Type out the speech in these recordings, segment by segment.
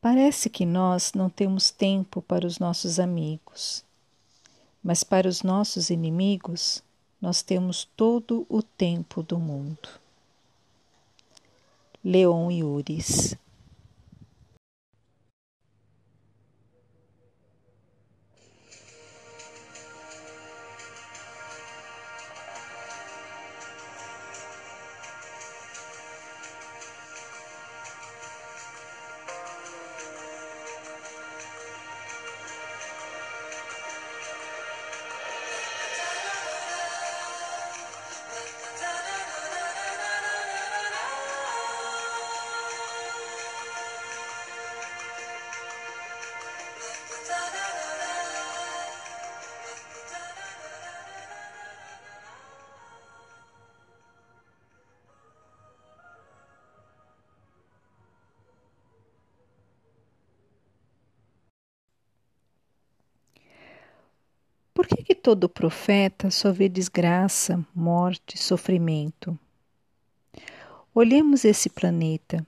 Parece que nós não temos tempo para os nossos amigos, mas para os nossos inimigos nós temos todo o tempo do mundo. Leon Yuris que, que todo profeta só vê desgraça, morte, sofrimento? Olhemos esse planeta.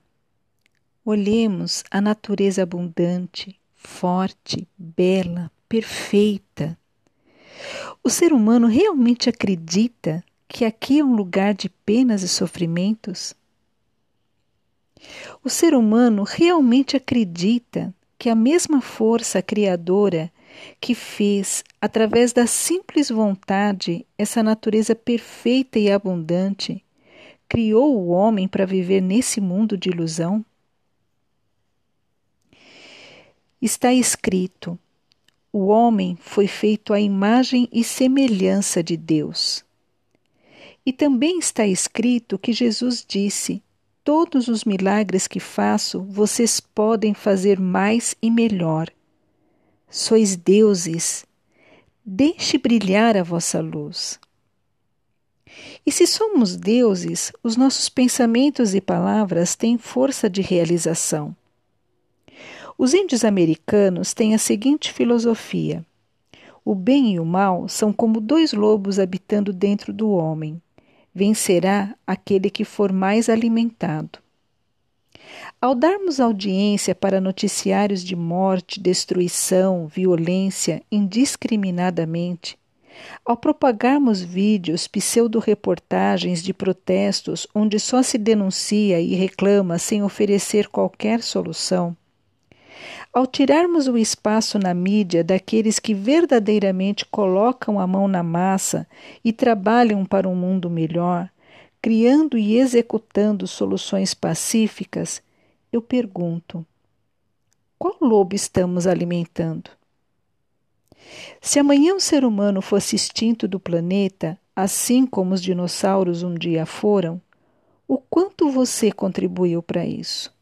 Olhemos a natureza abundante, forte, bela, perfeita. O ser humano realmente acredita que aqui é um lugar de penas e sofrimentos? O ser humano realmente acredita que a mesma força criadora que fez, através da simples vontade, essa natureza perfeita e abundante, criou o homem para viver nesse mundo de ilusão? Está escrito: o homem foi feito à imagem e semelhança de Deus. E também está escrito que Jesus disse: Todos os milagres que faço, vocês podem fazer mais e melhor sois deuses, deixe brilhar a vossa luz. E se somos deuses, os nossos pensamentos e palavras têm força de realização. Os índios americanos têm a seguinte filosofia: o bem e o mal são como dois lobos habitando dentro do homem. Vencerá aquele que for mais alimentado. Ao darmos audiência para noticiários de morte, destruição, violência indiscriminadamente, ao propagarmos vídeos, pseudo-reportagens de protestos onde só se denuncia e reclama sem oferecer qualquer solução, ao tirarmos o espaço na mídia daqueles que verdadeiramente colocam a mão na massa e trabalham para um mundo melhor, criando e executando soluções pacíficas, eu pergunto: qual lobo estamos alimentando? Se amanhã o ser humano fosse extinto do planeta, assim como os dinossauros um dia foram, o quanto você contribuiu para isso?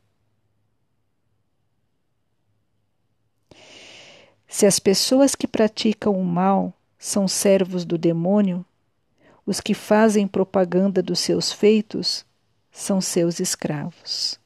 Se as pessoas que praticam o mal são servos do demônio, os que fazem propaganda dos seus feitos são seus escravos.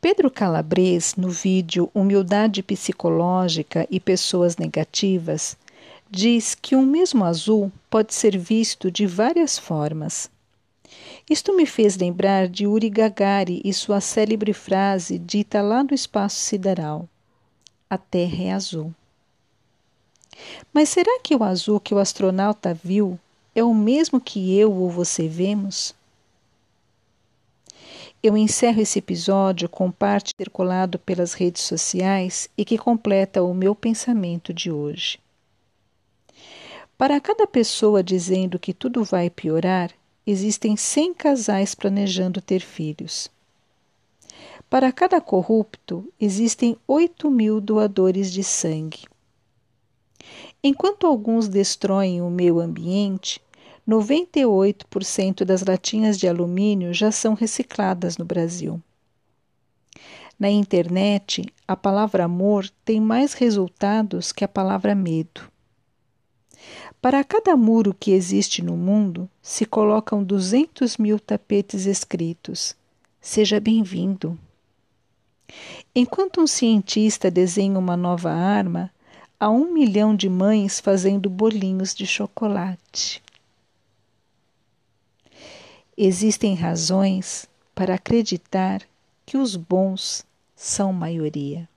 Pedro Calabres, no vídeo Humildade Psicológica e Pessoas Negativas, diz que um mesmo azul pode ser visto de várias formas. Isto me fez lembrar de Uri Gagari e sua célebre frase dita lá no espaço sideral: A Terra é azul. Mas será que o azul que o astronauta viu é o mesmo que eu ou você vemos? Eu encerro esse episódio com parte circulado pelas redes sociais e que completa o meu pensamento de hoje. Para cada pessoa dizendo que tudo vai piorar, existem 100 casais planejando ter filhos. Para cada corrupto, existem 8 mil doadores de sangue. Enquanto alguns destroem o meio ambiente, 98% das latinhas de alumínio já são recicladas no Brasil. Na internet, a palavra amor tem mais resultados que a palavra medo. Para cada muro que existe no mundo, se colocam 200 mil tapetes escritos: Seja bem-vindo. Enquanto um cientista desenha uma nova arma, há um milhão de mães fazendo bolinhos de chocolate. Existem razões para acreditar que os bons são maioria.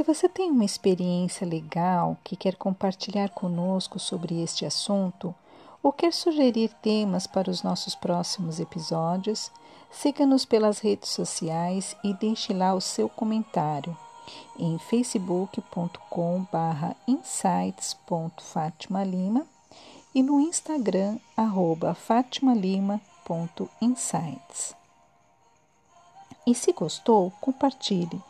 Se você tem uma experiência legal que quer compartilhar conosco sobre este assunto ou quer sugerir temas para os nossos próximos episódios, siga-nos pelas redes sociais e deixe lá o seu comentário em facebook.com/insights.fatimalima e no Instagram arroba fatimalima.insights. E se gostou, compartilhe